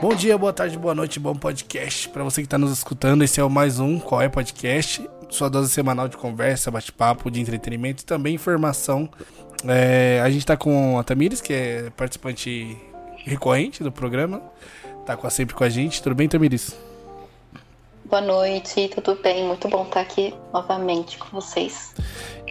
Bom dia, boa tarde, boa noite, bom podcast. Para você que está nos escutando, esse é o mais um Qual é Podcast, sua dose semanal de conversa, bate-papo, de entretenimento e também informação. É, a gente está com a Tamires, que é participante recorrente do programa, tá com, sempre com a gente. Tudo bem, Tamires? Boa noite, tudo bem? Muito bom estar aqui novamente com vocês.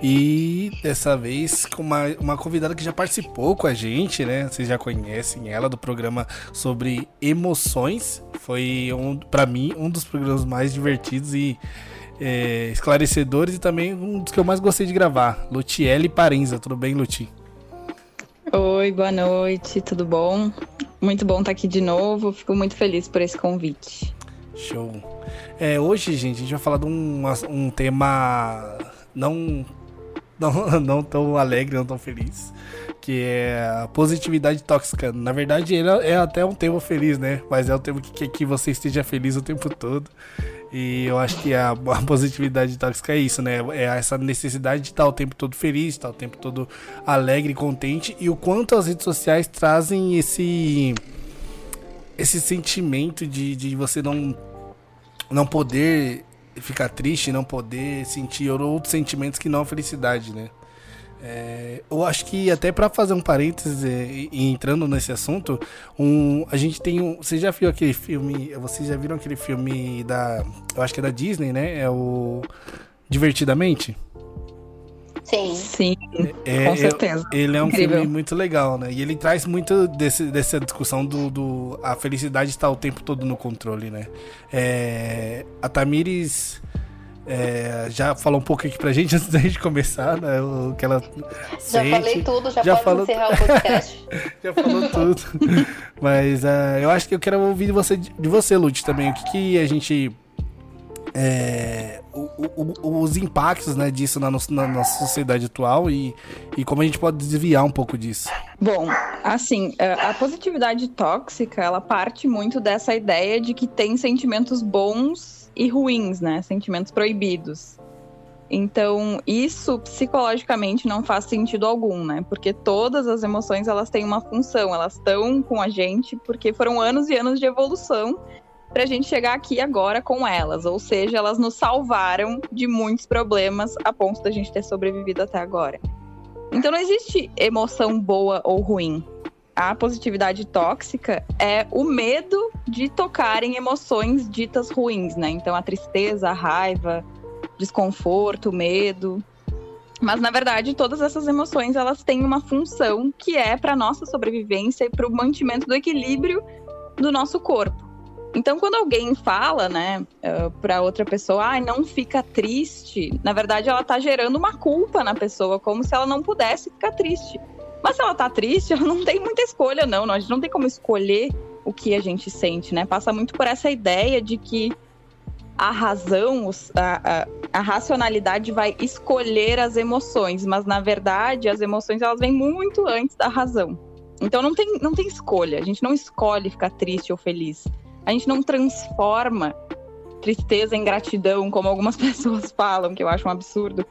E dessa vez com uma, uma convidada que já participou com a gente, né? Vocês já conhecem ela do programa sobre emoções. Foi, um, para mim, um dos programas mais divertidos e é, esclarecedores e também um dos que eu mais gostei de gravar. Lutiele Parenza. Tudo bem, Luti? Oi, boa noite, tudo bom? Muito bom estar aqui de novo. Fico muito feliz por esse convite. Show. É, hoje, gente, a gente vai falar de um, um tema não, não, não tão alegre, não tão feliz, que é a positividade tóxica. Na verdade, ele é até um tema feliz, né? Mas é um tema que quer que você esteja feliz o tempo todo. E eu acho que a, a, positividade tóxica é isso, né? É essa necessidade de estar o tempo todo feliz, estar o tempo todo alegre, contente. E o quanto as redes sociais trazem esse esse sentimento de, de você não não poder ficar triste, não poder sentir outros sentimentos que não a felicidade, né? É, eu acho que até para fazer um parênteses e, e, entrando nesse assunto, um, a gente tem um. Você já viu aquele filme? Vocês já viram aquele filme da. Eu acho que é da Disney, né? É o Divertidamente? Sim. Sim, é, com é, certeza. Ele é um Incrível. filme muito legal, né? E ele traz muito desse, dessa discussão do, do. A felicidade está o tempo todo no controle, né? É, a Tamires. É, já falou um pouco aqui pra gente antes da gente começar, né? O que ela já sente. falei tudo, já, já pode falou... encerrar o podcast. já falou tudo. Mas uh, eu acho que eu quero ouvir de você, de você Lute, também. O que, que a gente é, o, o, os impactos né, disso na, na, nossa sociedade atual e, e como a gente pode desviar um pouco disso. Bom, assim, é, a positividade tóxica, ela parte muito dessa ideia de que tem sentimentos bons e ruins, né? Sentimentos proibidos. Então, isso psicologicamente não faz sentido algum, né? Porque todas as emoções, elas têm uma função, elas estão com a gente porque foram anos e anos de evolução para a gente chegar aqui agora com elas. Ou seja, elas nos salvaram de muitos problemas a ponto da gente ter sobrevivido até agora. Então não existe emoção boa ou ruim. A positividade tóxica é o medo de tocar em emoções ditas ruins, né? Então a tristeza, a raiva, desconforto, medo. Mas na verdade, todas essas emoções elas têm uma função que é para nossa sobrevivência e para o mantimento do equilíbrio do nosso corpo. Então, quando alguém fala, né, uh, para outra pessoa, ah, não fica triste, na verdade ela tá gerando uma culpa na pessoa, como se ela não pudesse ficar triste. Mas se ela tá triste, ela não tem muita escolha, não. A gente não tem como escolher o que a gente sente, né? Passa muito por essa ideia de que a razão, a, a, a, racionalidade vai escolher as emoções, mas na verdade as emoções elas vêm muito antes da razão. Então não tem, não tem escolha, a gente não escolhe ficar triste ou feliz a gente não transforma tristeza em gratidão, como algumas pessoas falam, que eu acho um absurdo.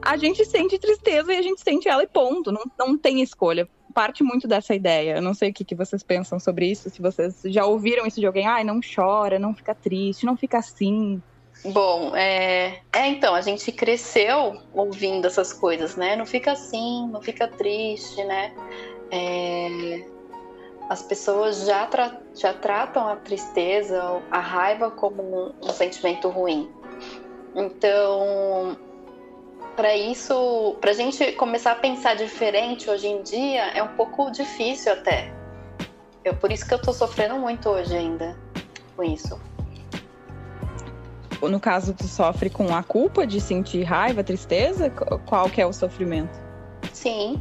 A gente sente tristeza e a gente sente ela e ponto. Não, não tem escolha. Parte muito dessa ideia. Eu não sei o que, que vocês pensam sobre isso, se vocês já ouviram isso de alguém. Ai, não chora, não fica triste, não fica assim. Bom, é... é então, a gente cresceu ouvindo essas coisas, né? Não fica assim, não fica triste, né? É as pessoas já, tra já tratam a tristeza, a raiva como um, um sentimento ruim. Então, para isso, para a gente começar a pensar diferente hoje em dia, é um pouco difícil até. É por isso que eu estou sofrendo muito hoje ainda com isso. No caso, tu sofre com a culpa de sentir raiva, tristeza? Qual que é o sofrimento? Sim,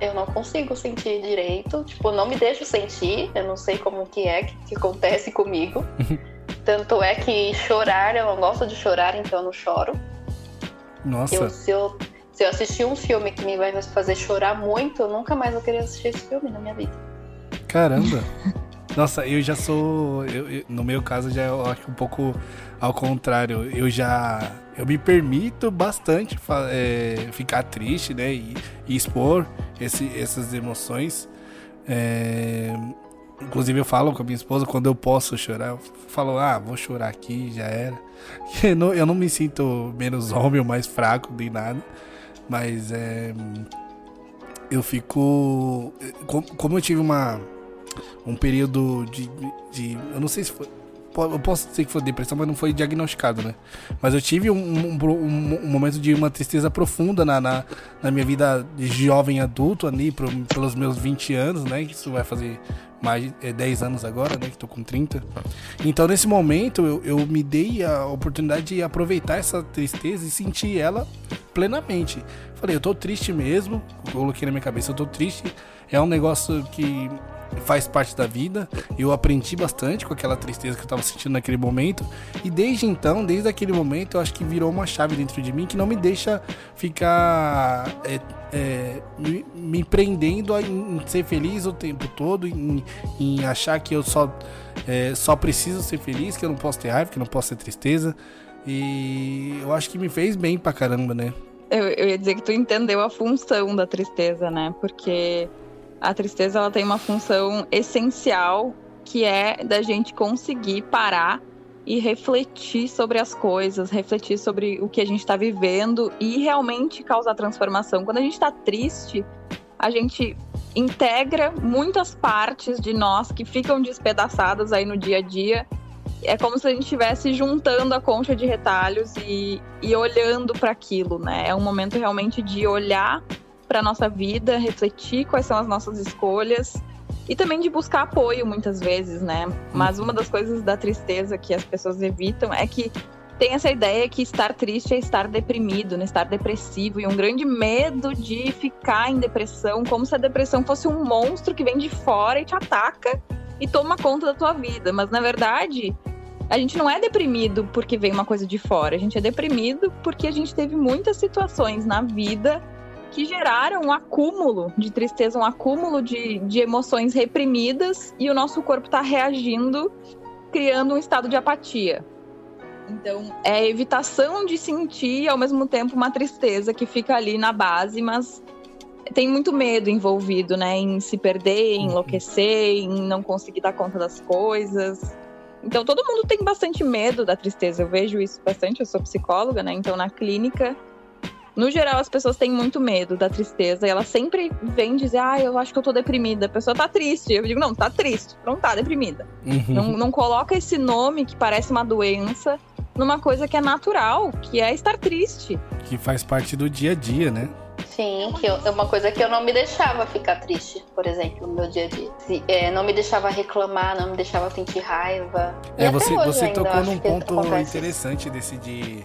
eu não consigo sentir direito, tipo, não me deixo sentir, eu não sei como que é que, que acontece comigo. Tanto é que chorar, eu não gosto de chorar, então eu não choro. Nossa. Eu, se, eu, se eu assistir um filme que me vai fazer chorar muito, eu nunca mais vou querer assistir esse filme na minha vida. Caramba! Nossa, eu já sou. Eu, eu, no meu caso, já eu acho um pouco ao contrário. Eu já. Eu me permito bastante é, ficar triste, né? E, e expor esse, essas emoções. É, inclusive eu falo com a minha esposa quando eu posso chorar, eu falo, ah, vou chorar aqui, já era. Eu não, eu não me sinto menos homem ou mais fraco nem nada, mas é, eu fico. Como eu tive uma um período de, de, Eu não sei se foi. Eu posso dizer que foi depressão, mas não foi diagnosticado, né? Mas eu tive um, um, um, um momento de uma tristeza profunda na, na, na, minha vida de jovem adulto, ali, pro, pelos meus 20 anos, né? Isso vai fazer mais é, 10 anos agora, né? Que tô com 30. Então, nesse momento, eu, eu me dei a oportunidade de aproveitar essa tristeza e sentir ela plenamente. Falei, eu tô triste mesmo, coloquei na minha cabeça, eu tô triste. É um negócio que faz parte da vida. Eu aprendi bastante com aquela tristeza que eu estava sentindo naquele momento. E desde então, desde aquele momento, eu acho que virou uma chave dentro de mim que não me deixa ficar é, é, me, me, prendendo a, em ser feliz o tempo todo, em, em achar que eu só, é, só preciso ser feliz, que eu não posso ter raiva, que eu não posso ter tristeza. E eu acho que me fez bem pra caramba, né? Eu, eu ia dizer que tu entendeu a função da tristeza, né? Porque a tristeza ela tem uma função essencial que é da gente conseguir parar e refletir sobre as coisas, refletir sobre o que a gente está vivendo e realmente causar transformação. Quando a gente está triste, a gente integra muitas partes de nós que ficam despedaçadas aí no dia a dia. É como se a gente estivesse juntando a concha de retalhos e, e olhando para aquilo, né? É um momento realmente de olhar para nossa vida, refletir quais são as nossas escolhas e também de buscar apoio muitas vezes, né? Mas uma das coisas da tristeza que as pessoas evitam é que tem essa ideia que estar triste é estar deprimido, né? estar depressivo e um grande medo de ficar em depressão, como se a depressão fosse um monstro que vem de fora e te ataca e toma conta da tua vida. Mas na verdade, a gente não é deprimido porque vem uma coisa de fora, a gente é deprimido porque a gente teve muitas situações na vida que geraram um acúmulo de tristeza, um acúmulo de, de emoções reprimidas e o nosso corpo está reagindo, criando um estado de apatia. Então, é evitação de sentir ao mesmo tempo uma tristeza que fica ali na base, mas tem muito medo envolvido, né? Em se perder, em uhum. enlouquecer, em não conseguir dar conta das coisas. Então, todo mundo tem bastante medo da tristeza. Eu vejo isso bastante, eu sou psicóloga, né? Então, na clínica, no geral, as pessoas têm muito medo da tristeza e elas sempre vêm dizer, ah, eu acho que eu tô deprimida. A pessoa tá triste. Eu digo, não, tá triste, não tá deprimida. Uhum. Não, não coloca esse nome que parece uma doença numa coisa que é natural, que é estar triste. Que faz parte do dia a dia, né? Sim, que é uma coisa que eu não me deixava ficar triste, por exemplo, no meu dia a dia. Se, é, não me deixava reclamar, não me deixava sentir raiva. É, você, você tocou num ponto interessante desse de.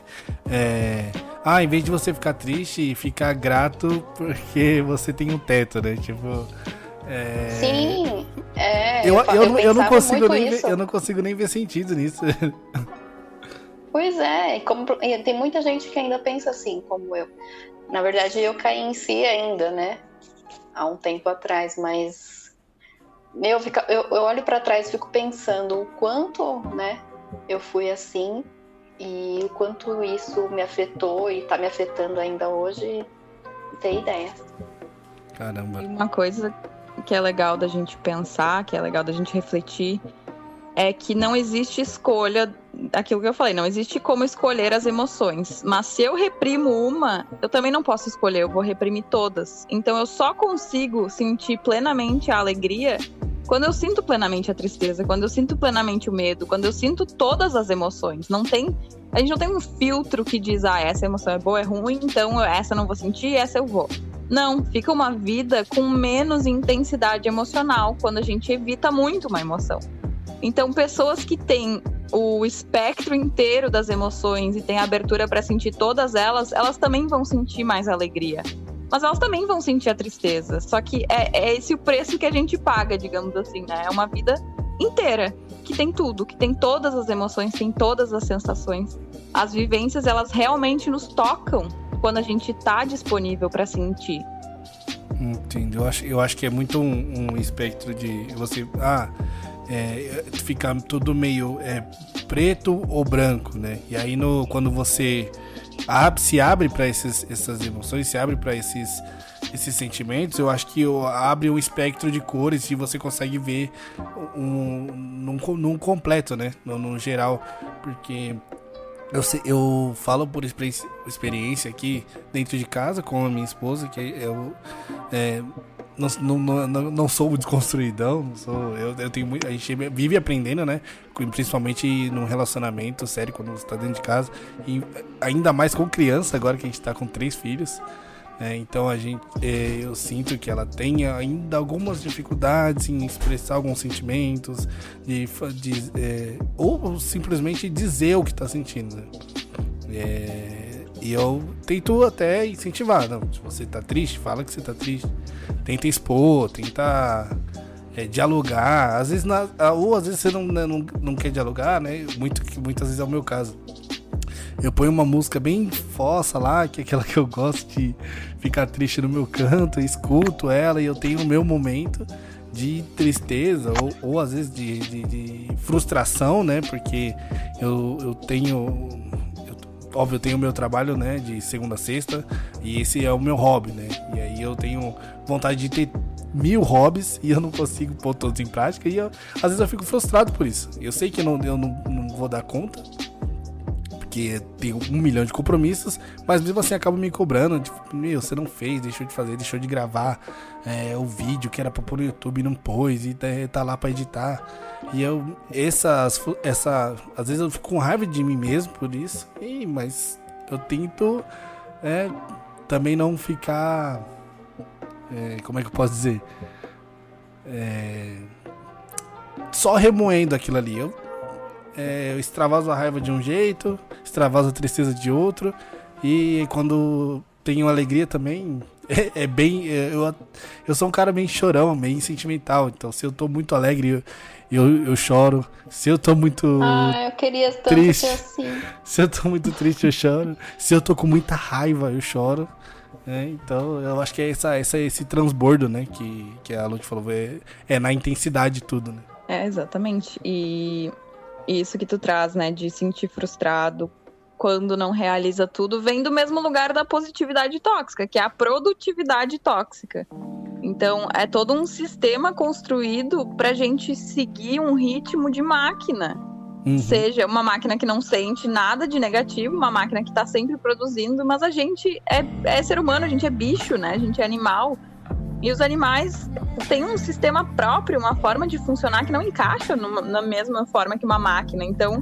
É, ah, em vez de você ficar triste, ficar grato porque você tem um teto, né? Tipo. É... Sim, é. Eu, eu, eu, eu não consigo nem ver, eu não consigo nem ver sentido nisso. Pois é, como, tem muita gente que ainda pensa assim, como eu. Na verdade, eu caí em si ainda, né? Há um tempo atrás, mas meu, eu, eu olho para trás e fico pensando o quanto, né? Eu fui assim e o quanto isso me afetou e tá me afetando ainda hoje, não tem ideia. Caramba. E uma coisa que é legal da gente pensar, que é legal da gente refletir, é que não existe escolha aquilo que eu falei, não existe como escolher as emoções. Mas se eu reprimo uma, eu também não posso escolher, eu vou reprimir todas. Então eu só consigo sentir plenamente a alegria quando eu sinto plenamente a tristeza, quando eu sinto plenamente o medo, quando eu sinto todas as emoções. Não tem. A gente não tem um filtro que diz, ah, essa emoção é boa, é ruim, então essa eu não vou sentir, essa eu vou. Não, fica uma vida com menos intensidade emocional quando a gente evita muito uma emoção. Então, pessoas que têm o espectro inteiro das emoções e têm abertura para sentir todas elas, elas também vão sentir mais alegria. Mas elas também vão sentir a tristeza. Só que é, é esse o preço que a gente paga, digamos assim, né? É uma vida inteira que tem tudo, que tem todas as emoções, tem todas as sensações. As vivências, elas realmente nos tocam quando a gente está disponível para sentir. Entendo. Eu acho, eu acho que é muito um, um espectro de você. Ah, é, fica tudo meio é, preto ou branco, né? E aí no, quando você se abre para essas emoções, se abre para esses, esses sentimentos, eu acho que abre um espectro de cores e você consegue ver um, num, num completo, né? No, no geral. Porque eu, sei, eu falo por experiência aqui dentro de casa com a minha esposa, que eu é, não, não, não, não sou desconstruidão, sou, eu, eu tenho muito, a gente vive aprendendo, né? Principalmente num relacionamento sério, quando você está dentro de casa, e ainda mais com criança, agora que a gente está com três filhos. É, então a gente, é, eu sinto que ela tem ainda algumas dificuldades em expressar alguns sentimentos, de, de é, ou simplesmente dizer o que está sentindo. É, e eu tento até incentivar, não, se você está triste, fala que você está triste, tenta expor, tenta é, dialogar, às vezes na, ou às vezes você não, né, não, não quer dialogar, né? Muito, muitas vezes é o meu caso eu ponho uma música bem fossa lá, que é aquela que eu gosto de ficar triste no meu canto, escuto ela e eu tenho o meu momento de tristeza ou, ou às vezes de, de, de, frustração, né? Porque eu, eu tenho. Óbvio, eu tenho o meu trabalho, né? De segunda a sexta e esse é o meu hobby, né? E aí eu tenho vontade de ter mil hobbies e eu não consigo pôr todos em prática e eu, às vezes eu fico frustrado por isso. Eu sei que eu não, eu não, não vou dar conta, porque tenho um milhão de compromissos, mas mesmo assim acaba me cobrando, tipo, meu, você não fez, deixou de fazer, deixou de gravar é, o vídeo que era pra pôr no YouTube e não pôs, e tá, tá lá pra editar. E eu, essas, essa, às vezes eu fico com raiva de mim mesmo por isso, e, mas eu tento é, também não ficar, é, como é que eu posso dizer? É, só remoendo aquilo ali. Eu é, eu extravaso a raiva de um jeito, extravaso a tristeza de outro. E quando tenho alegria também, é, é bem. É, eu, eu sou um cara bem chorão, bem sentimental. Então, se eu tô muito alegre, eu, eu, eu choro. Se eu tô muito. Ah, eu queria tanto triste, ser assim. Se eu tô muito triste, eu choro. se eu tô com muita raiva, eu choro. É, então, eu acho que é essa, essa, esse transbordo, né? Que, que a Lute falou. É, é na intensidade de tudo, né? É, exatamente. E isso que tu traz, né, de sentir frustrado quando não realiza tudo, vem do mesmo lugar da positividade tóxica, que é a produtividade tóxica. Então, é todo um sistema construído para gente seguir um ritmo de máquina. Uhum. Seja uma máquina que não sente nada de negativo, uma máquina que está sempre produzindo, mas a gente é, é ser humano, a gente é bicho, né? A gente é animal. E os animais têm um sistema próprio, uma forma de funcionar que não encaixa numa, na mesma forma que uma máquina. Então,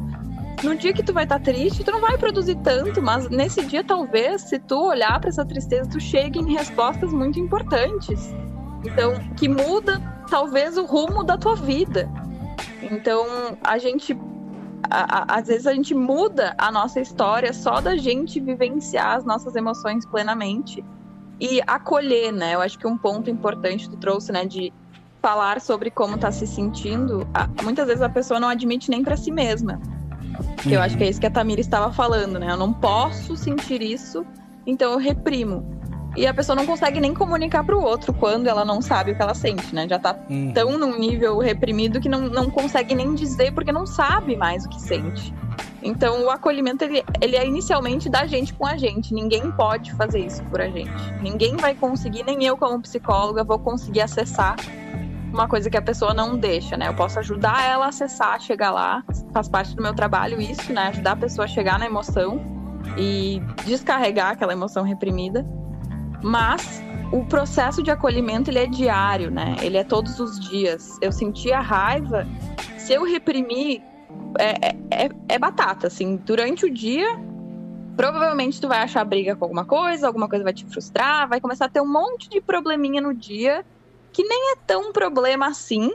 no dia que tu vai estar tá triste, tu não vai produzir tanto, mas nesse dia talvez, se tu olhar para essa tristeza, tu chegue em respostas muito importantes. Então, que muda talvez o rumo da tua vida. Então, a gente às vezes a gente muda a nossa história só da gente vivenciar as nossas emoções plenamente e acolher, né? Eu acho que um ponto importante tu trouxe, né, de falar sobre como tá se sentindo, muitas vezes a pessoa não admite nem para si mesma. Que eu acho que é isso que a Tamira estava falando, né? Eu não posso sentir isso, então eu reprimo. E a pessoa não consegue nem comunicar para o outro quando ela não sabe o que ela sente, né? Já tá uhum. tão num nível reprimido que não, não consegue nem dizer porque não sabe mais o que sente. Então, o acolhimento, ele, ele é inicialmente da gente com a gente. Ninguém pode fazer isso por a gente. Ninguém vai conseguir, nem eu como psicóloga vou conseguir acessar uma coisa que a pessoa não deixa, né? Eu posso ajudar ela a acessar, chegar lá. Faz parte do meu trabalho isso, né? Ajudar a pessoa a chegar na emoção e descarregar aquela emoção reprimida. Mas o processo de acolhimento, ele é diário, né? Ele é todos os dias. Eu senti a raiva, se eu reprimir é, é, é, é batata, assim, durante o dia, provavelmente tu vai achar briga com alguma coisa, alguma coisa vai te frustrar, vai começar a ter um monte de probleminha no dia que nem é tão problema assim,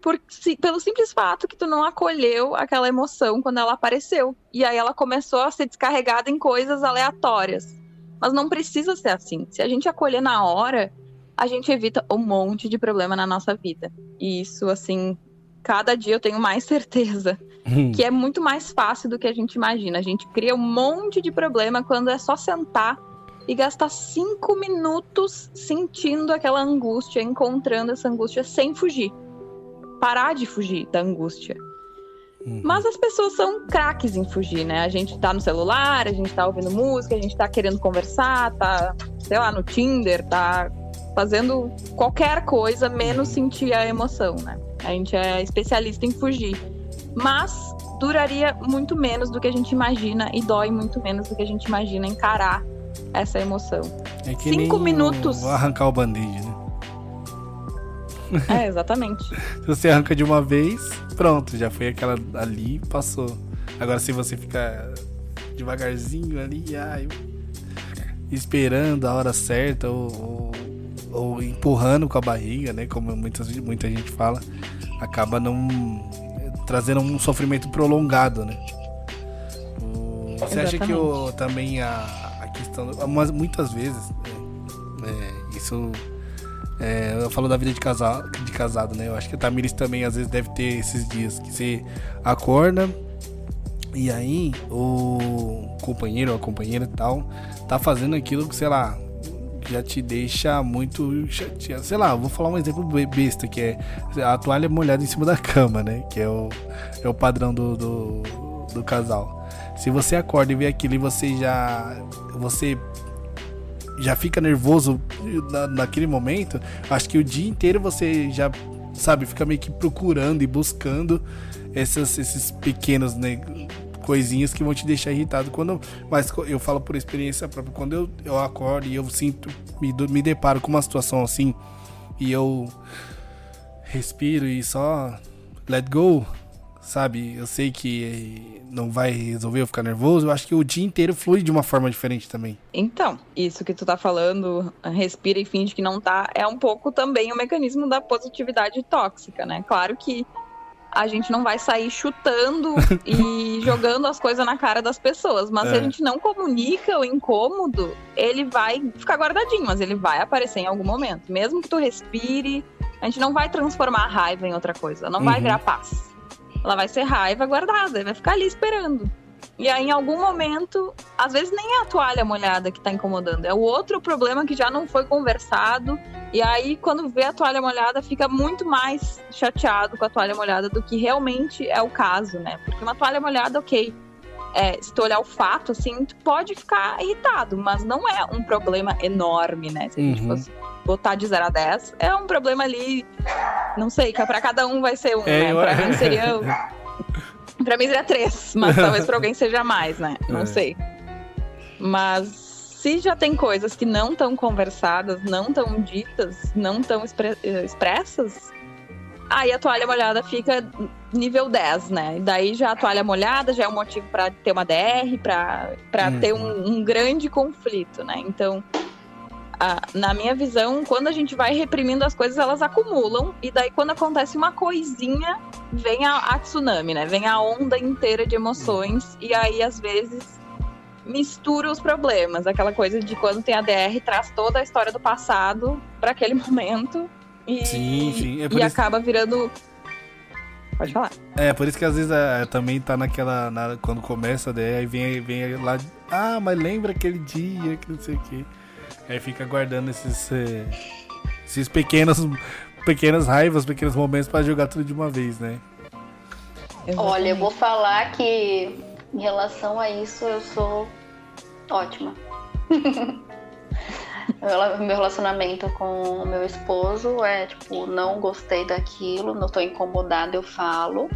por, se, pelo simples fato que tu não acolheu aquela emoção quando ela apareceu. E aí ela começou a ser descarregada em coisas aleatórias. Mas não precisa ser assim. Se a gente acolher na hora, a gente evita um monte de problema na nossa vida. E isso, assim, cada dia eu tenho mais certeza hum. que é muito mais fácil do que a gente imagina. A gente cria um monte de problema quando é só sentar e gastar cinco minutos sentindo aquela angústia, encontrando essa angústia sem fugir. Parar de fugir da angústia. Uhum. Mas as pessoas são craques em fugir, né? A gente tá no celular, a gente tá ouvindo música, a gente tá querendo conversar, tá, sei lá, no Tinder, tá fazendo qualquer coisa menos sentir a emoção, né? A gente é especialista em fugir. Mas duraria muito menos do que a gente imagina e dói muito menos do que a gente imagina encarar essa emoção. É que Cinco minutos. arrancar o band-aid, né? É, exatamente. se você arranca de uma vez, pronto, já foi aquela ali passou. Agora se você ficar devagarzinho ali, ai, esperando a hora certa ou, ou, ou, empurrando com a barriga, né? Como muitas, muita gente fala, acaba não trazendo um sofrimento prolongado, né? O, você acha que o, também a, a questão, muitas vezes, é, isso é, eu falo da vida de, casal, de casado, né? Eu acho que a Tamiris também às vezes deve ter esses dias que você acorda e aí o companheiro ou a companheira tal tá fazendo aquilo que, sei lá, já te deixa muito chateado. Sei lá, vou falar um exemplo besta, que é a toalha molhada em cima da cama, né? Que é o, é o padrão do, do, do casal. Se você acorda e vê aquilo e você já. Você já fica nervoso na, naquele momento, acho que o dia inteiro você já, sabe, fica meio que procurando e buscando essas, esses pequenos né, coisinhas que vão te deixar irritado. Quando, mas eu falo por experiência própria, quando eu, eu acordo e eu sinto, me, me deparo com uma situação assim, e eu respiro e só let go, sabe? Eu sei que não vai resolver eu ficar nervoso. Eu acho que o dia inteiro flui de uma forma diferente também. Então, isso que tu tá falando, respira e finge que não tá, é um pouco também o mecanismo da positividade tóxica, né? Claro que a gente não vai sair chutando e jogando as coisas na cara das pessoas. Mas é. se a é. gente não comunica o incômodo, ele vai ficar guardadinho, mas ele vai aparecer em algum momento. Mesmo que tu respire, a gente não vai transformar a raiva em outra coisa. Não uhum. vai virar paz. Ela vai ser raiva guardada, vai ficar ali esperando. E aí, em algum momento, às vezes nem é a toalha molhada que tá incomodando, é o outro problema que já não foi conversado. E aí, quando vê a toalha molhada, fica muito mais chateado com a toalha molhada do que realmente é o caso, né? Porque uma toalha molhada, ok. É, se tu olhar o fato, assim, tu pode ficar irritado, mas não é um problema enorme, né? Se a gente uhum. fosse botar de 0 a 10, é um problema ali, não sei, que pra cada um vai ser um, é, né? Pra mim seria. pra mim seria 3, mas talvez pra alguém seja mais, né? Não é. sei. Mas se já tem coisas que não estão conversadas, não estão ditas, não estão expre expressas, aí a toalha molhada fica nível 10, né? E daí já a toalha molhada já é um motivo para ter uma DR, para uhum. ter um, um, grande conflito, né? Então, a, na minha visão, quando a gente vai reprimindo as coisas, elas acumulam. E daí, quando acontece uma coisinha, vem a, a tsunami, né? Vem a onda inteira de emoções. E aí, às vezes, mistura os problemas. Aquela coisa de quando tem a DR, traz toda a história do passado para aquele momento. E, sim, sim. É e isso... acaba virando Pode falar. É, por isso que às vezes é, também tá naquela. Na, quando começa a DR, aí vem, vem lá. Ah, mas lembra aquele dia que não sei o quê. Aí fica guardando esses, eh, esses pequenos, pequenas raivas, pequenos momentos para jogar tudo de uma vez, né? Olha, eu vou falar que em relação a isso eu sou ótima. meu relacionamento com o meu esposo é tipo, não gostei daquilo, não tô incomodada, eu falo,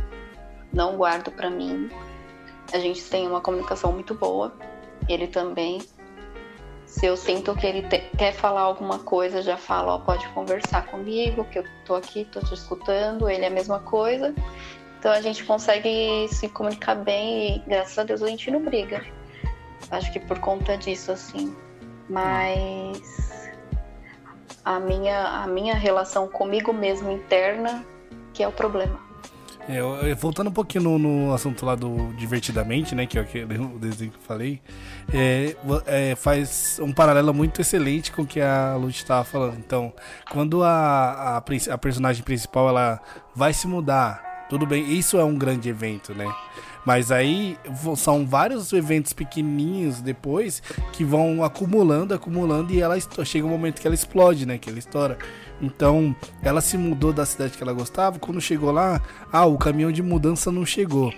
não guardo para mim. A gente tem uma comunicação muito boa, ele também. Se eu sinto que ele te, quer falar alguma coisa, já falo, ó, pode conversar comigo, que eu tô aqui, tô te escutando, ele é a mesma coisa. Então a gente consegue se comunicar bem e graças a Deus a gente não briga. Acho que por conta disso, assim. Mas a minha, a minha relação comigo mesmo interna que é o problema. É, voltando um pouquinho no, no, assunto lá do Divertidamente, né? Que é o desenho que eu falei. É, é, faz um paralelo muito excelente com o que a Lute estava falando. Então, quando a, a, a, personagem principal ela vai se mudar, tudo bem, isso é um grande evento, né? Mas aí são vários eventos pequenininhos depois que vão acumulando, acumulando e ela chega um momento que ela explode, né? Que ela estoura. Então, ela se mudou da cidade que ela gostava. Quando chegou lá, ah, o caminhão de mudança não chegou.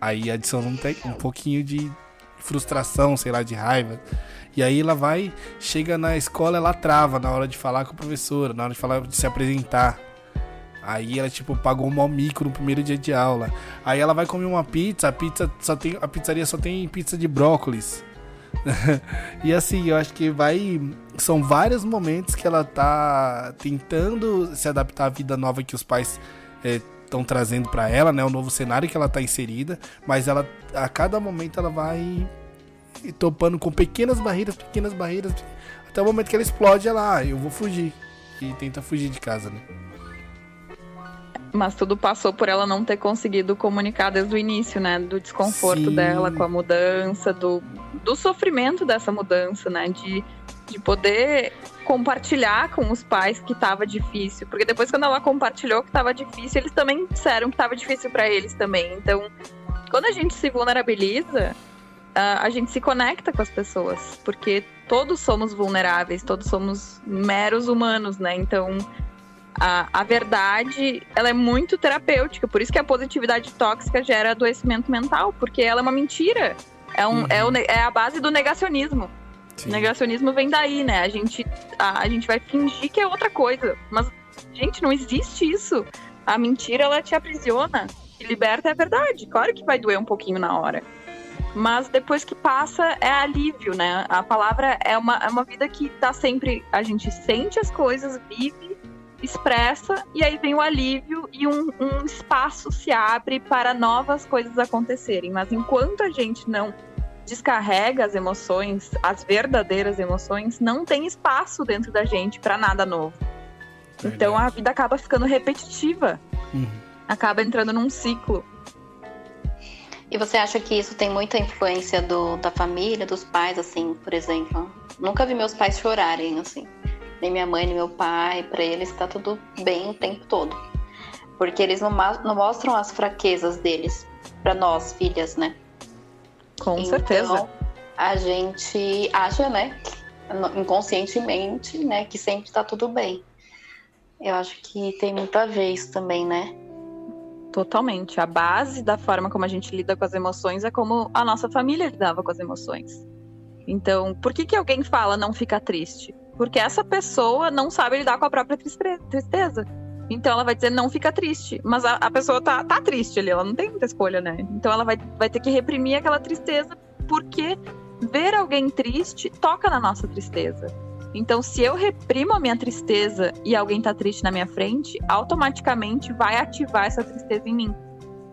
Aí adiciona um, um pouquinho de frustração, sei lá, de raiva. E aí ela vai, chega na escola, ela trava na hora de falar com a professora, na hora de falar, de se apresentar. Aí ela, tipo, pagou um mico no primeiro dia de aula. Aí ela vai comer uma pizza, a pizza só tem. A pizzaria só tem pizza de brócolis. e assim, eu acho que vai. São vários momentos que ela tá tentando se adaptar à vida nova que os pais estão é, trazendo para ela, né? O novo cenário que ela tá inserida. Mas ela, a cada momento, ela vai topando com pequenas barreiras, pequenas barreiras. Até o momento que ela explode, ela, ah, eu vou fugir. E tenta fugir de casa, né? Mas tudo passou por ela não ter conseguido comunicar desde o início, né? Do desconforto Sim. dela com a mudança, do, do sofrimento dessa mudança, né? De, de poder compartilhar com os pais que estava difícil. Porque depois, quando ela compartilhou que estava difícil, eles também disseram que estava difícil para eles também. Então, quando a gente se vulnerabiliza, a gente se conecta com as pessoas. Porque todos somos vulneráveis, todos somos meros humanos, né? Então a, a verdade, ela é muito terapêutica. Por isso que a positividade tóxica gera adoecimento mental, porque ela é uma mentira. É, um, uhum. é, o, é a base do negacionismo. Sim. Negacionismo vem daí, né? A gente, a, a gente vai fingir que é outra coisa. Mas, gente, não existe isso. A mentira, ela te aprisiona. E liberta é a verdade. Claro que vai doer um pouquinho na hora. Mas depois que passa, é alívio, né? A palavra é uma, é uma vida que tá sempre. A gente sente as coisas, vive expressa e aí vem o alívio e um, um espaço se abre para novas coisas acontecerem. Mas enquanto a gente não descarrega as emoções, as verdadeiras emoções, não tem espaço dentro da gente para nada novo. Verdade. Então a vida acaba ficando repetitiva, uhum. acaba entrando num ciclo. E você acha que isso tem muita influência do, da família, dos pais, assim, por exemplo? Nunca vi meus pais chorarem, assim nem minha mãe, nem meu pai, para eles tá tudo bem o tempo todo. Porque eles não, não mostram as fraquezas deles para nós, filhas, né? Com então, certeza. A gente acha, né, inconscientemente, né, que sempre tá tudo bem. Eu acho que tem muito a ver isso também, né? Totalmente. A base da forma como a gente lida com as emoções é como a nossa família lidava com as emoções. Então, por que, que alguém fala não fica triste? Porque essa pessoa não sabe lidar com a própria tristeza. Então ela vai dizer, não fica triste. Mas a, a pessoa tá, tá triste ali, ela não tem muita escolha, né? Então ela vai, vai ter que reprimir aquela tristeza, porque ver alguém triste toca na nossa tristeza. Então, se eu reprimo a minha tristeza e alguém tá triste na minha frente, automaticamente vai ativar essa tristeza em mim.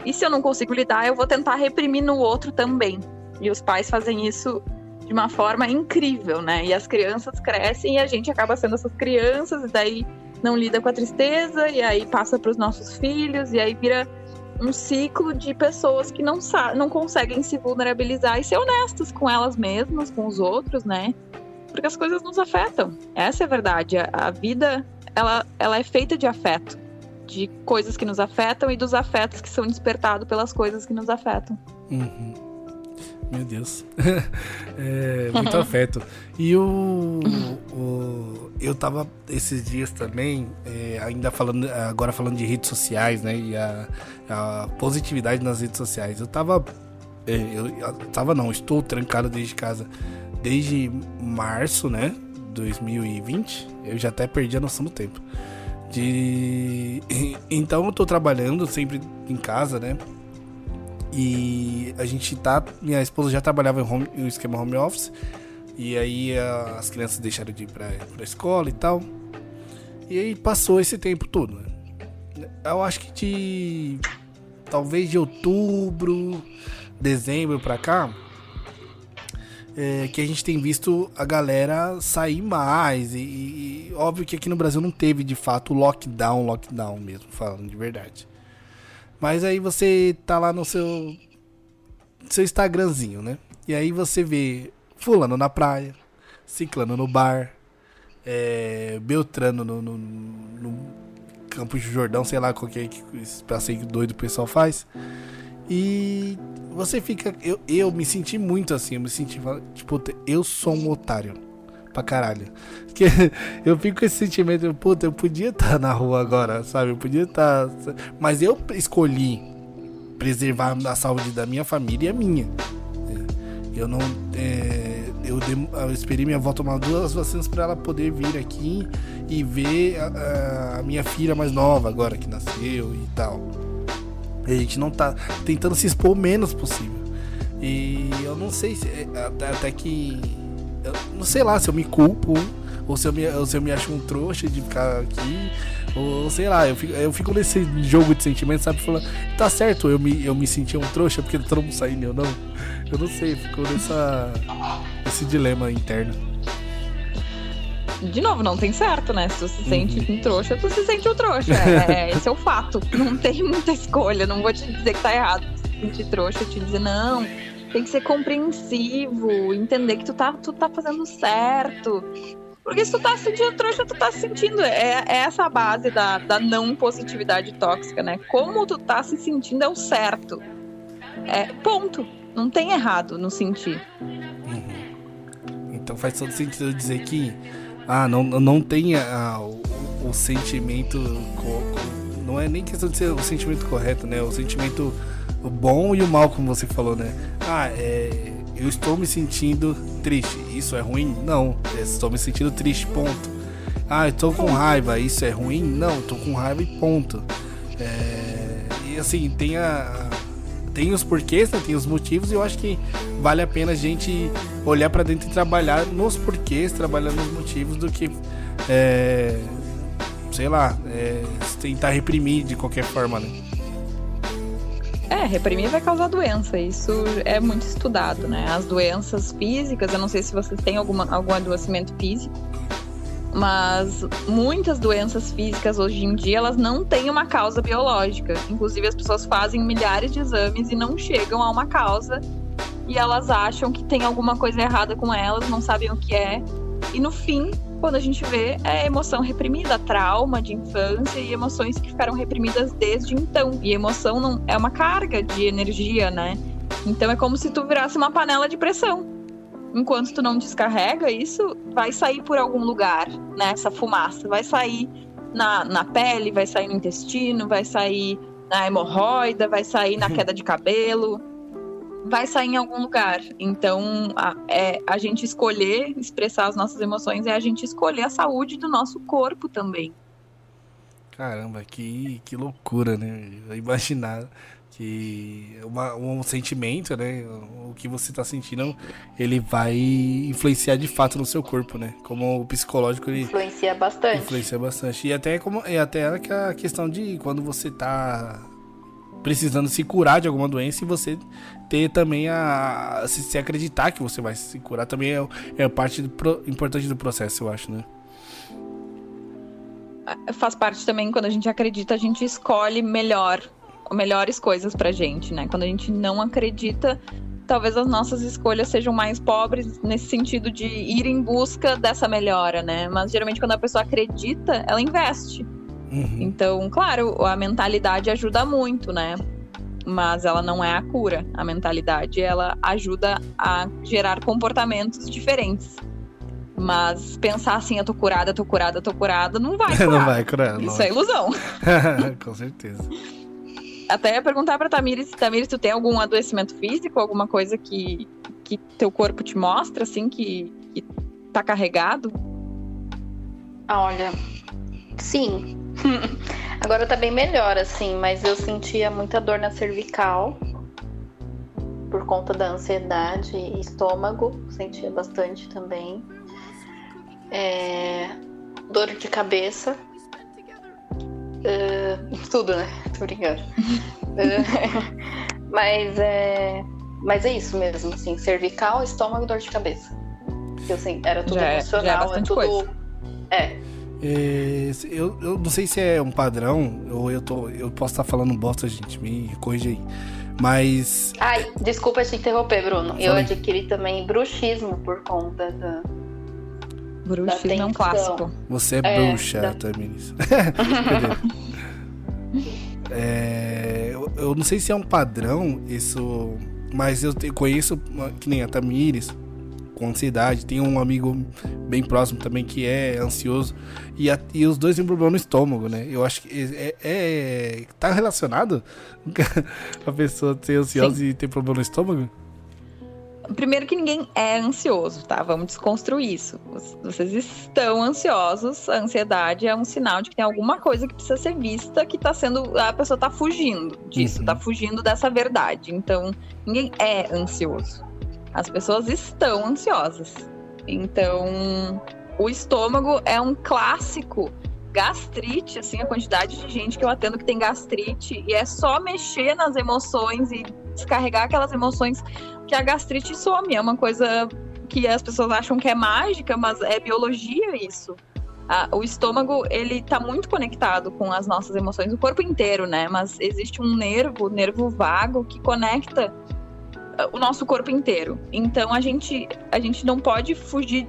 E se eu não consigo lidar, eu vou tentar reprimir no outro também. E os pais fazem isso de uma forma incrível, né? E as crianças crescem e a gente acaba sendo essas crianças, e daí não lida com a tristeza, e aí passa para os nossos filhos, e aí vira um ciclo de pessoas que não, não conseguem se vulnerabilizar e ser honestas com elas mesmas, com os outros, né? Porque as coisas nos afetam. Essa é a verdade. A, a vida, ela, ela é feita de afeto. De coisas que nos afetam e dos afetos que são despertados pelas coisas que nos afetam. Uhum. Meu Deus. é, muito afeto. E o, o, Eu tava esses dias também, é, ainda falando, agora falando de redes sociais, né? E a, a positividade nas redes sociais. Eu tava. É, eu, eu tava não, estou trancado desde casa desde março, né? 2020. Eu já até perdi a noção do tempo. De... Então eu tô trabalhando sempre em casa, né? E a gente tá. Minha esposa já trabalhava em home, esquema home office. E aí a, as crianças deixaram de ir pra, pra escola e tal. E aí passou esse tempo todo. Né? Eu acho que de. Talvez de outubro, dezembro pra cá. É, que a gente tem visto a galera sair mais. E, e, óbvio que aqui no Brasil não teve de fato lockdown, lockdown mesmo, falando de verdade. Mas aí você tá lá no seu seu Instagramzinho, né? E aí você vê fulano na praia, ciclano no bar, é, Beltrano no, no, no Campo de Jordão, sei lá qual que é esse passeio doido o pessoal faz. E você fica. Eu, eu me senti muito assim, eu me senti. Tipo, eu sou um otário. Pra caralho. Porque eu fico com esse sentimento, puta, eu podia estar tá na rua agora, sabe? Eu podia estar. Tá, mas eu escolhi preservar a saúde da minha família e a minha. Eu não. É, eu, eu, esperei minha avó tomar duas vacinas para ela poder vir aqui e ver a, a, minha filha mais nova agora que nasceu e tal. A gente não tá tentando se expor o menos possível. E eu não sei se. É, até, até que. Eu não sei lá se eu me culpo ou se eu me, ou se eu me acho um trouxa de ficar aqui, ou sei lá, eu fico, eu fico nesse jogo de sentimentos, sabe? Falando, tá certo, eu me, eu me senti um trouxa porque todo mundo saindo eu não. Eu não sei, ficou nessa. esse dilema interno. De novo, não tem certo, né? Se tu se sente uhum. um trouxa, tu se sente um trouxa. É, esse é o fato. Não tem muita escolha. Não vou te dizer que tá errado se sentir trouxa, te dizer, não, tem que ser compreensivo, entender que tu tá, tu tá fazendo certo. Porque se tu tá sentindo trouxa, tu tá sentindo. É, é essa a base da, da não positividade tóxica, né? Como tu tá se sentindo é o certo. É, ponto. Não tem errado no sentir. Uhum. Então faz todo sentido dizer que ah, não, não tem ah, o, o, sentimento. Não é nem questão de ser o sentimento correto, né? O sentimento bom e o mal, como você falou, né? Ah, é eu estou me sentindo triste. Isso é ruim? Não. estou me sentindo triste, ponto. Ah, estou com raiva. Isso é ruim? Não, estou com raiva e ponto. É... E assim, tem a. Tem os porquês, né? tem os motivos, e eu acho que vale a pena a gente olhar para dentro e trabalhar nos porquês, trabalhar nos motivos, do que, é... sei lá, é... tentar reprimir de qualquer forma, né? É, reprimir vai causar doença. Isso é muito estudado, né? As doenças físicas, eu não sei se você tem alguma, algum adoecimento físico, mas muitas doenças físicas hoje em dia elas não têm uma causa biológica. Inclusive as pessoas fazem milhares de exames e não chegam a uma causa e elas acham que tem alguma coisa errada com elas, não sabem o que é. E no fim, quando a gente vê é emoção reprimida, trauma de infância e emoções que ficaram reprimidas desde então. E emoção não é uma carga de energia, né? Então é como se tu virasse uma panela de pressão. Enquanto tu não descarrega isso, vai sair por algum lugar, né? Essa fumaça vai sair na, na pele, vai sair no intestino, vai sair na hemorroida, vai sair na queda de cabelo vai sair em algum lugar. Então, a, é, a gente escolher expressar as nossas emoções é a gente escolher a saúde do nosso corpo também. Caramba, que, que loucura, né? Imaginar que uma, um sentimento, né? O que você está sentindo, ele vai influenciar de fato no seu corpo, né? Como o psicológico ele influencia bastante. Influencia bastante. E até como e até a questão de quando você está precisando se curar de alguma doença e você ter também a. Se, se acreditar que você vai se curar também é, é parte do, importante do processo, eu acho, né? Faz parte também quando a gente acredita, a gente escolhe melhor, melhores coisas pra gente, né? Quando a gente não acredita, talvez as nossas escolhas sejam mais pobres nesse sentido de ir em busca dessa melhora, né? Mas geralmente quando a pessoa acredita, ela investe. Uhum. Então, claro, a mentalidade ajuda muito, né? Mas ela não é a cura. A mentalidade, ela ajuda a gerar comportamentos diferentes. Mas pensar assim, eu tô curada, tô curada, tô curada, não vai curar. não vai curar. Isso é ilusão. Com certeza. Até ia perguntar pra Tamires, Tamires, tu tem algum adoecimento físico, alguma coisa que, que teu corpo te mostra, assim, que, que tá carregado? Olha, sim, Agora tá bem melhor, assim, mas eu sentia muita dor na cervical por conta da ansiedade e estômago, sentia bastante também. É... Dor de cabeça. Uh... Tudo, né? Tô brincando. mas é. Mas é isso mesmo, assim, cervical, estômago, dor de cabeça. Eu, assim, era tudo já emocional, é, é tudo. Coisa. É, é, eu, eu não sei se é um padrão, ou eu, tô, eu posso estar falando bosta, gente, me corrija aí. Mas. Ai, desculpa te interromper, Bruno. Falei. Eu adquiri também bruxismo por conta da. Bruxismo é um clássico. Você é, é bruxa, da... Tamiris. é, eu não sei se é um padrão isso, mas eu te, conheço que nem a Tamires com ansiedade. Tem um amigo bem próximo também que é ansioso. E, a, e os dois têm problema no estômago, né? Eu acho que é, é tá relacionado a pessoa ser ansiosa Sim. e ter problema no estômago? Primeiro que ninguém é ansioso, tá? Vamos desconstruir isso. Vocês estão ansiosos, a ansiedade é um sinal de que tem alguma coisa que precisa ser vista, que tá sendo. A pessoa tá fugindo disso, uhum. tá fugindo dessa verdade. Então, ninguém é ansioso. As pessoas estão ansiosas. Então, o estômago é um clássico. Gastrite, assim, a quantidade de gente que eu atendo que tem gastrite, e é só mexer nas emoções e descarregar aquelas emoções que a gastrite some. É uma coisa que as pessoas acham que é mágica, mas é biologia isso. o estômago, ele tá muito conectado com as nossas emoções, o corpo inteiro, né? Mas existe um nervo, nervo vago, que conecta o nosso corpo inteiro. Então a gente, a gente não pode fugir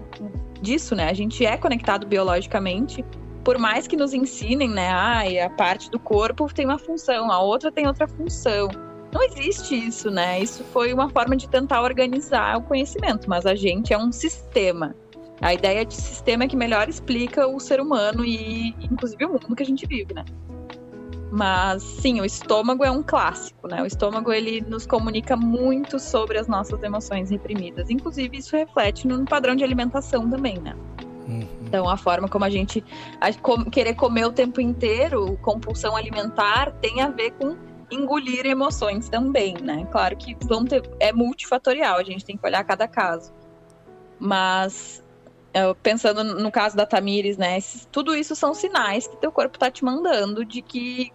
disso, né? A gente é conectado biologicamente. Por mais que nos ensinem, né? Ah, a parte do corpo tem uma função, a outra tem outra função. Não existe isso, né? Isso foi uma forma de tentar organizar o conhecimento, mas a gente é um sistema. A ideia de sistema é que melhor explica o ser humano e, inclusive, o mundo que a gente vive, né? Mas sim, o estômago é um clássico, né? O estômago ele nos comunica muito sobre as nossas emoções reprimidas. Inclusive, isso reflete no padrão de alimentação também, né? Uhum. Então, a forma como a gente a, com, querer comer o tempo inteiro, compulsão alimentar, tem a ver com engolir emoções também, né? Claro que vão ter, é multifatorial, a gente tem que olhar cada caso. Mas pensando no caso da Tamires, né? Tudo isso são sinais que teu corpo tá te mandando de que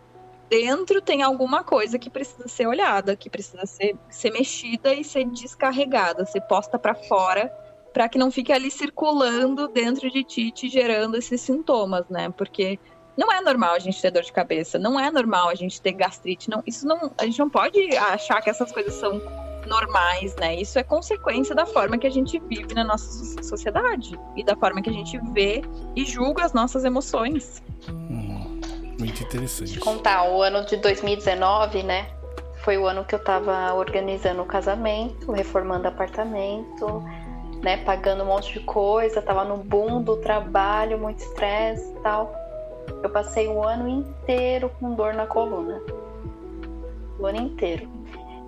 dentro tem alguma coisa que precisa ser olhada, que precisa ser, ser mexida e ser descarregada, ser posta para fora, para que não fique ali circulando dentro de ti, te gerando esses sintomas, né? Porque não é normal a gente ter dor de cabeça, não é normal a gente ter gastrite, não, isso não, a gente não pode achar que essas coisas são normais, né? Isso é consequência da forma que a gente vive na nossa sociedade e da forma que a gente vê e julga as nossas emoções. Hum, muito interessante. Te contar, o ano de 2019, né? Foi o ano que eu tava organizando o casamento, reformando apartamento, né? Pagando um monte de coisa, tava no boom do trabalho, muito estresse e tal. Eu passei o ano inteiro com dor na coluna. O ano inteiro.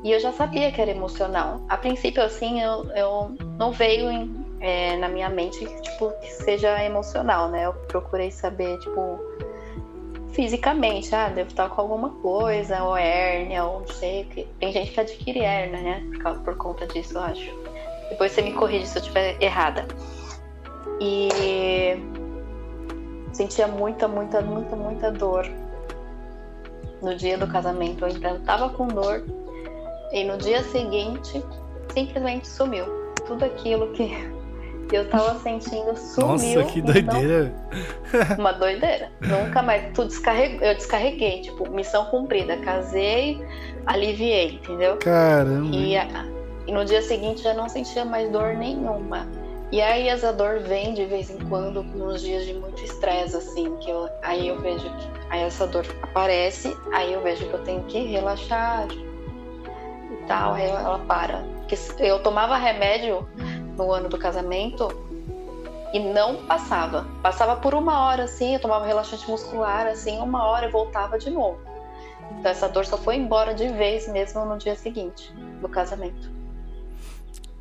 E eu já sabia que era emocional. A princípio, assim, eu, eu não veio em, é, na minha mente, tipo, que seja emocional, né? Eu procurei saber, tipo, fisicamente, ah, devo estar com alguma coisa, ou hérnia, ou não sei. Tem gente que adquire hérnia, né? Por, por conta disso, eu acho. Depois você me corrige se eu estiver errada. E sentia muita, muita, muita, muita dor. No dia do casamento, eu ainda tava com dor e no dia seguinte, simplesmente sumiu. Tudo aquilo que eu tava sentindo sumiu. Nossa, que doideira. Então, uma doideira. Nunca mais. Tu descarregou, eu descarreguei, tipo, missão cumprida. Casei, aliviei, entendeu? Caramba. E, e no dia seguinte já não sentia mais dor nenhuma. E aí essa dor vem de vez em quando nos dias de muito estresse, assim, que eu, aí eu vejo que aí essa dor aparece, aí eu vejo que eu tenho que relaxar, tal, aí ela para. Porque eu tomava remédio no ano do casamento e não passava. Passava por uma hora assim, eu tomava relaxante muscular assim, uma hora e voltava de novo. Então essa dor só foi embora de vez mesmo no dia seguinte do casamento.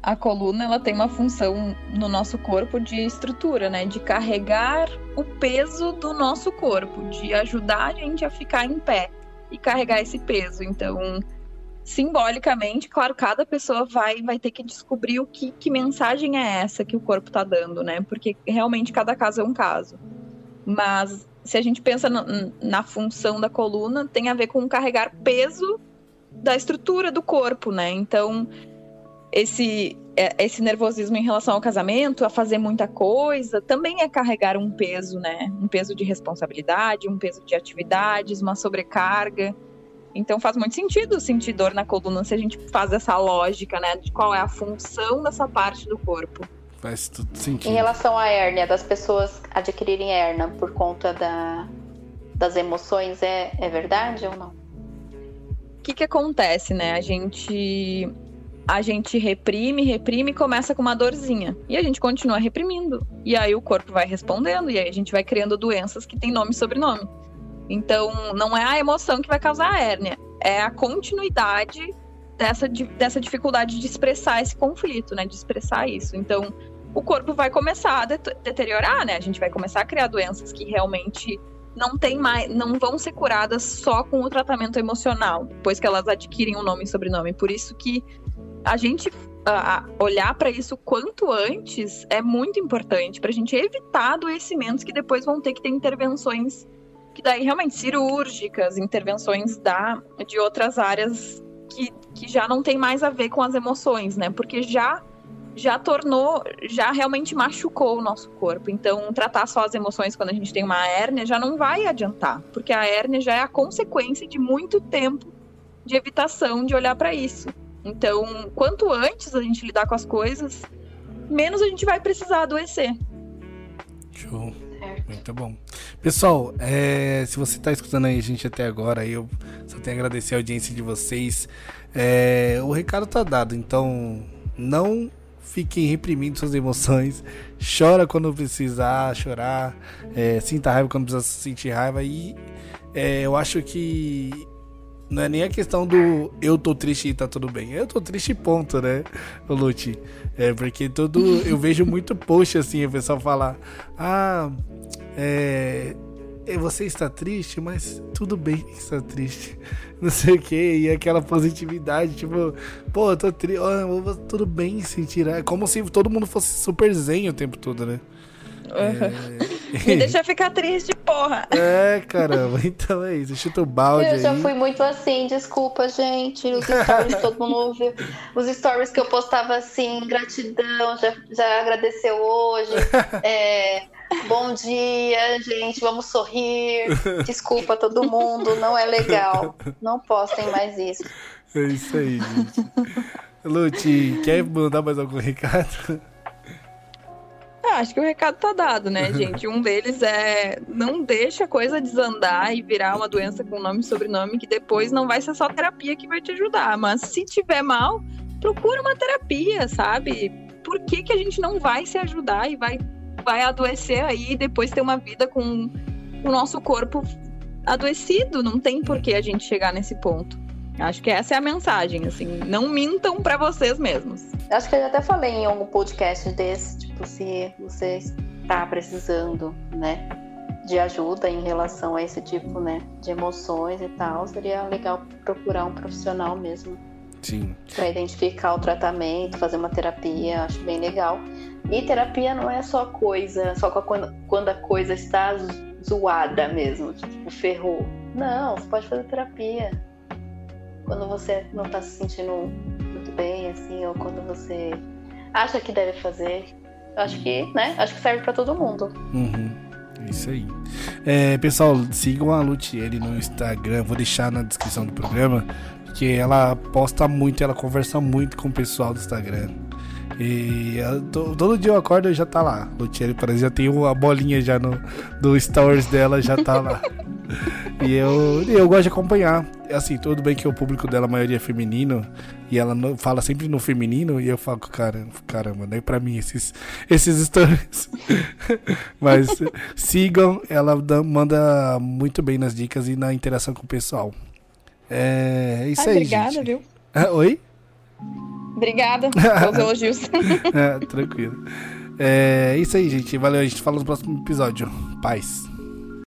A coluna ela tem uma função no nosso corpo de estrutura, né? De carregar o peso do nosso corpo, de ajudar a gente a ficar em pé e carregar esse peso. Então, simbolicamente, claro, cada pessoa vai, vai ter que descobrir o que, que mensagem é essa que o corpo está dando, né? Porque realmente cada caso é um caso. Mas se a gente pensa na, na função da coluna, tem a ver com carregar peso da estrutura do corpo, né? Então, esse, é, esse nervosismo em relação ao casamento, a fazer muita coisa, também é carregar um peso, né? Um peso de responsabilidade, um peso de atividades, uma sobrecarga. Então faz muito sentido sentir dor na coluna se a gente faz essa lógica, né? De qual é a função dessa parte do corpo. Faz tudo sentido. Em relação à hérnia, das pessoas adquirirem hérnia por conta da, das emoções, é, é verdade ou não? que, que acontece, né? A gente a gente reprime, reprime e começa com uma dorzinha. E a gente continua reprimindo. E aí o corpo vai respondendo, e aí a gente vai criando doenças que têm nome e sobrenome. Então, não é a emoção que vai causar a hérnia, é a continuidade dessa, dessa dificuldade de expressar esse conflito, né? De expressar isso. Então, o corpo vai começar a deteriorar, né? A gente vai começar a criar doenças que realmente não tem mais, não vão ser curadas só com o tratamento emocional, depois que elas adquirem um nome e sobrenome. Por isso que a gente olhar para isso quanto antes é muito importante para a gente evitar adoecimentos que depois vão ter que ter intervenções que daí realmente cirúrgicas, intervenções da, de outras áreas que, que já não tem mais a ver com as emoções, né? Porque já já tornou, já realmente machucou o nosso corpo. Então, tratar só as emoções quando a gente tem uma hérnia já não vai adiantar, porque a hérnia já é a consequência de muito tempo de evitação de olhar para isso. Então, quanto antes a gente lidar com as coisas, menos a gente vai precisar adoecer. Show. Muito bom. Pessoal, é, se você está escutando a gente até agora, eu só tenho a agradecer a audiência de vocês. É, o recado tá dado, então não fiquem reprimindo suas emoções. Chora quando precisar chorar. É, sinta raiva quando precisa sentir raiva. E é, eu acho que não é nem a questão do eu tô triste e tá tudo bem. Eu tô triste, ponto, né, Lute? É porque todo. Eu vejo muito post assim, o pessoal falar: Ah, é. Você está triste, mas tudo bem estar triste. Não sei o que, e aquela positividade, tipo, pô, eu tô triste, oh, tudo bem sentir. É como se todo mundo fosse super zen o tempo todo, né? É... Me deixa ficar triste, porra. É, caramba. Então é isso. Chuta o balde. Eu aí. já fui muito assim, desculpa, gente. Os stories todo mundo ouviu. Os stories que eu postava assim, gratidão, já, já agradeceu hoje. É, bom dia, gente, vamos sorrir. Desculpa todo mundo, não é legal. Não postem mais isso. É isso aí, gente. Lute, quer mandar mais algum recado? Acho que o recado tá dado, né, gente? Um deles é não deixa a coisa desandar e virar uma doença com nome e sobrenome que depois não vai ser só terapia que vai te ajudar. Mas se tiver mal, procura uma terapia, sabe? Por que, que a gente não vai se ajudar e vai, vai adoecer aí e depois ter uma vida com o nosso corpo adoecido? Não tem por que a gente chegar nesse ponto. Acho que essa é a mensagem, assim, não mintam para vocês mesmos. Acho que eu até falei em algum podcast desse, tipo, se você está precisando, né, de ajuda em relação a esse tipo, né, de emoções e tal, seria legal procurar um profissional mesmo. Sim. Para identificar o tratamento, fazer uma terapia, acho bem legal. E terapia não é só coisa, só quando a coisa está zoada mesmo, tipo, ferrou. Não, você pode fazer terapia quando você não está se sentindo muito bem, assim, ou quando você acha que deve fazer. Acho que, né? Acho que serve para todo mundo. Uhum. Isso aí. É, pessoal, sigam a Lutiele no Instagram. Vou deixar na descrição do programa. Porque ela posta muito, ela conversa muito com o pessoal do Instagram. E todo dia eu acordo e já tá lá. Lutiele parece já tem uma bolinha já no do stories dela, já tá lá. e eu, eu gosto de acompanhar. Assim, tudo bem que o público dela, a maioria é feminino, e ela no, fala sempre no feminino, e eu falo, cara, caramba, nem pra mim esses, esses stories. Mas sigam, ela dá, manda muito bem nas dicas e na interação com o pessoal. É, é isso ah, aí, obrigada, gente. viu? Oi? Obrigada pelos elogios. é, tranquilo. É isso aí, gente. Valeu. A gente fala no próximo episódio. Paz.